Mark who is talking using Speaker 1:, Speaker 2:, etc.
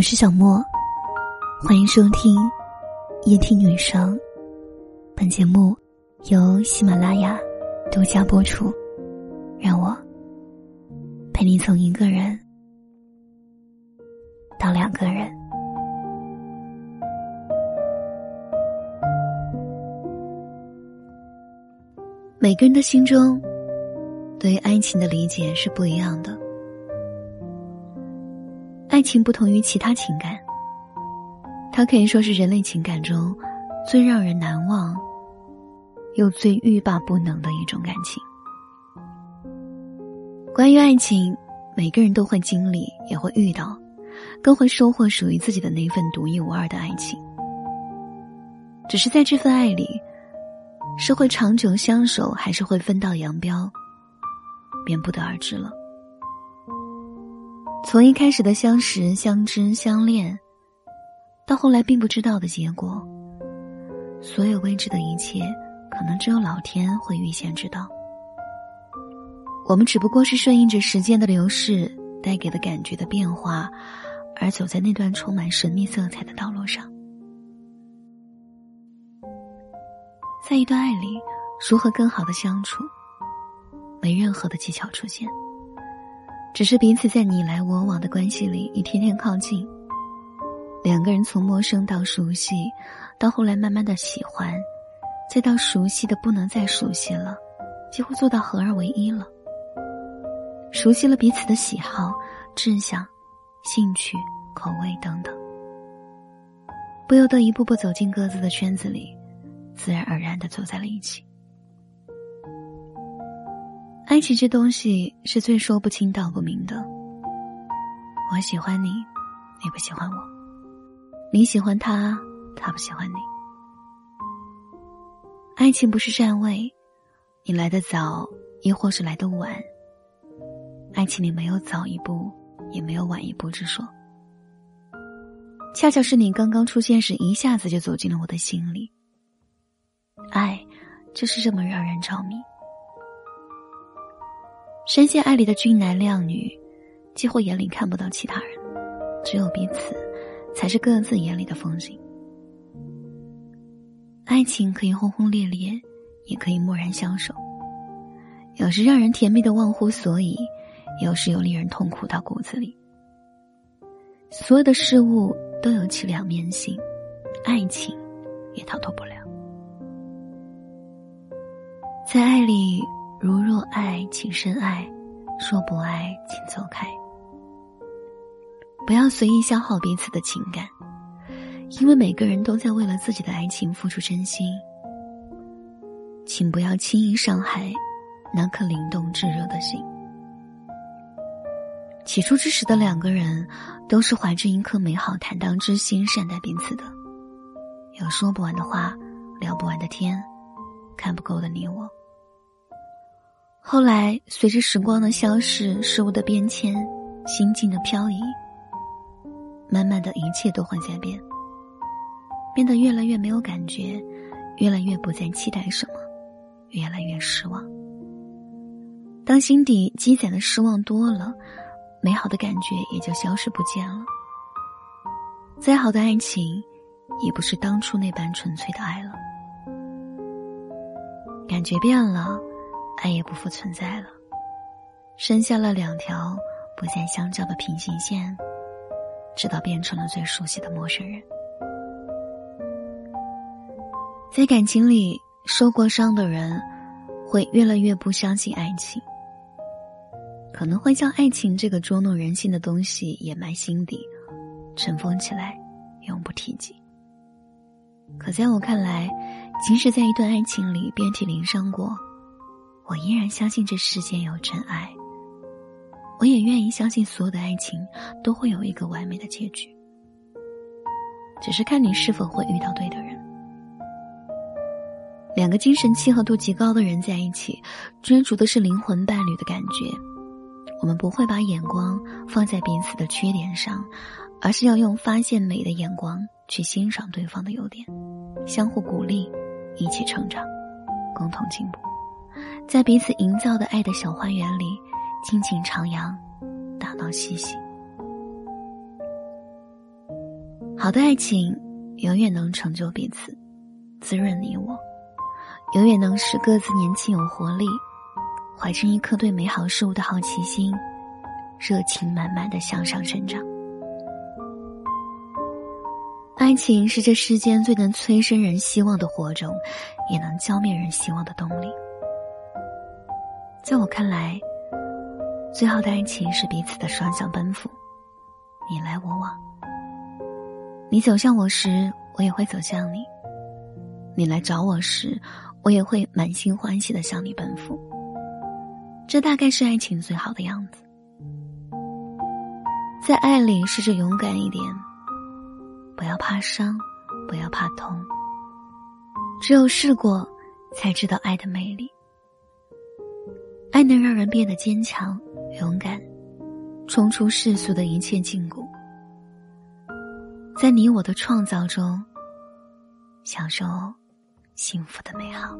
Speaker 1: 我是小莫，欢迎收听夜听女生。本节目由喜马拉雅独家播出。让我陪你从一个人到两个人。每个人的心中对于爱情的理解是不一样的。爱情不同于其他情感，它可以说是人类情感中最让人难忘，又最欲罢不能的一种感情。关于爱情，每个人都会经历，也会遇到，更会收获属于自己的那份独一无二的爱情。只是在这份爱里，是会长久相守，还是会分道扬镳，便不得而知了。从一开始的相识、相知、相恋，到后来并不知道的结果，所有未知的一切，可能只有老天会预先知道。我们只不过是顺应着时间的流逝带给的感觉的变化，而走在那段充满神秘色彩的道路上。在一段爱里，如何更好的相处，没任何的技巧出现。只是彼此在你来我往的关系里一天天靠近，两个人从陌生到熟悉，到后来慢慢的喜欢，再到熟悉的不能再熟悉了，几乎做到合二为一了。熟悉了彼此的喜好、志向、兴趣、口味等等，不由得一步步走进各自的圈子里，自然而然的走在了一起。爱情这东西是最说不清道不明的。我喜欢你，你不喜欢我；你喜欢他，他不喜欢你。爱情不是站位，你来的早，亦或是来的晚。爱情里没有早一步，也没有晚一步之说。恰巧是你刚刚出现时，一下子就走进了我的心里。爱，就是这么让人着迷。深陷爱里的俊男靓女，几乎眼里看不到其他人，只有彼此，才是各自眼里的风景。爱情可以轰轰烈烈，也可以默然相守。有时让人甜蜜的忘乎所以，有时又令人痛苦到骨子里。所有的事物都有其两面性，爱情也逃脱不了。在爱里。如若爱，请深爱；若不爱，请走开。不要随意消耗彼此的情感，因为每个人都在为了自己的爱情付出真心。请不要轻易伤害那颗灵动炙热的心。起初之时的两个人，都是怀着一颗美好坦荡之心善待彼此的，有说不完的话，聊不完的天，看不够的你我。后来，随着时光的消逝，事物的变迁，心境的漂移，慢慢的一切都会在变，变得越来越没有感觉，越来越不再期待什么，越来越失望。当心底积攒的失望多了，美好的感觉也就消失不见了。再好的爱情，也不是当初那般纯粹的爱了，感觉变了。爱也不复存在了，剩下了两条不再相交的平行线，直到变成了最熟悉的陌生人。在感情里受过伤的人，会越来越不相信爱情，可能会将爱情这个捉弄人心的东西掩埋心底，尘封起来，永不提及。可在我看来，即使在一段爱情里遍体鳞伤过。我依然相信这世间有真爱，我也愿意相信所有的爱情都会有一个完美的结局，只是看你是否会遇到对的人。两个精神契合度极高的人在一起，追逐的是灵魂伴侣的感觉。我们不会把眼光放在彼此的缺点上，而是要用发现美的眼光去欣赏对方的优点，相互鼓励，一起成长，共同进步。在彼此营造的爱的小花园里，尽情徜徉，打闹嬉戏。好的爱情永远能成就彼此，滋润你我，永远能使各自年轻有活力，怀着一颗对美好事物的好奇心，热情满满的向上生长。爱情是这世间最能催生人希望的火种，也能浇灭人希望的动力。在我看来，最好的爱情是彼此的双向奔赴，你来我往。你走向我时，我也会走向你；你来找我时，我也会满心欢喜的向你奔赴。这大概是爱情最好的样子。在爱里，试着勇敢一点。不要怕伤，不要怕痛。只有试过，才知道爱的魅力。爱能让人变得坚强、勇敢，冲出世俗的一切禁锢，在你我的创造中，享受幸福的美好。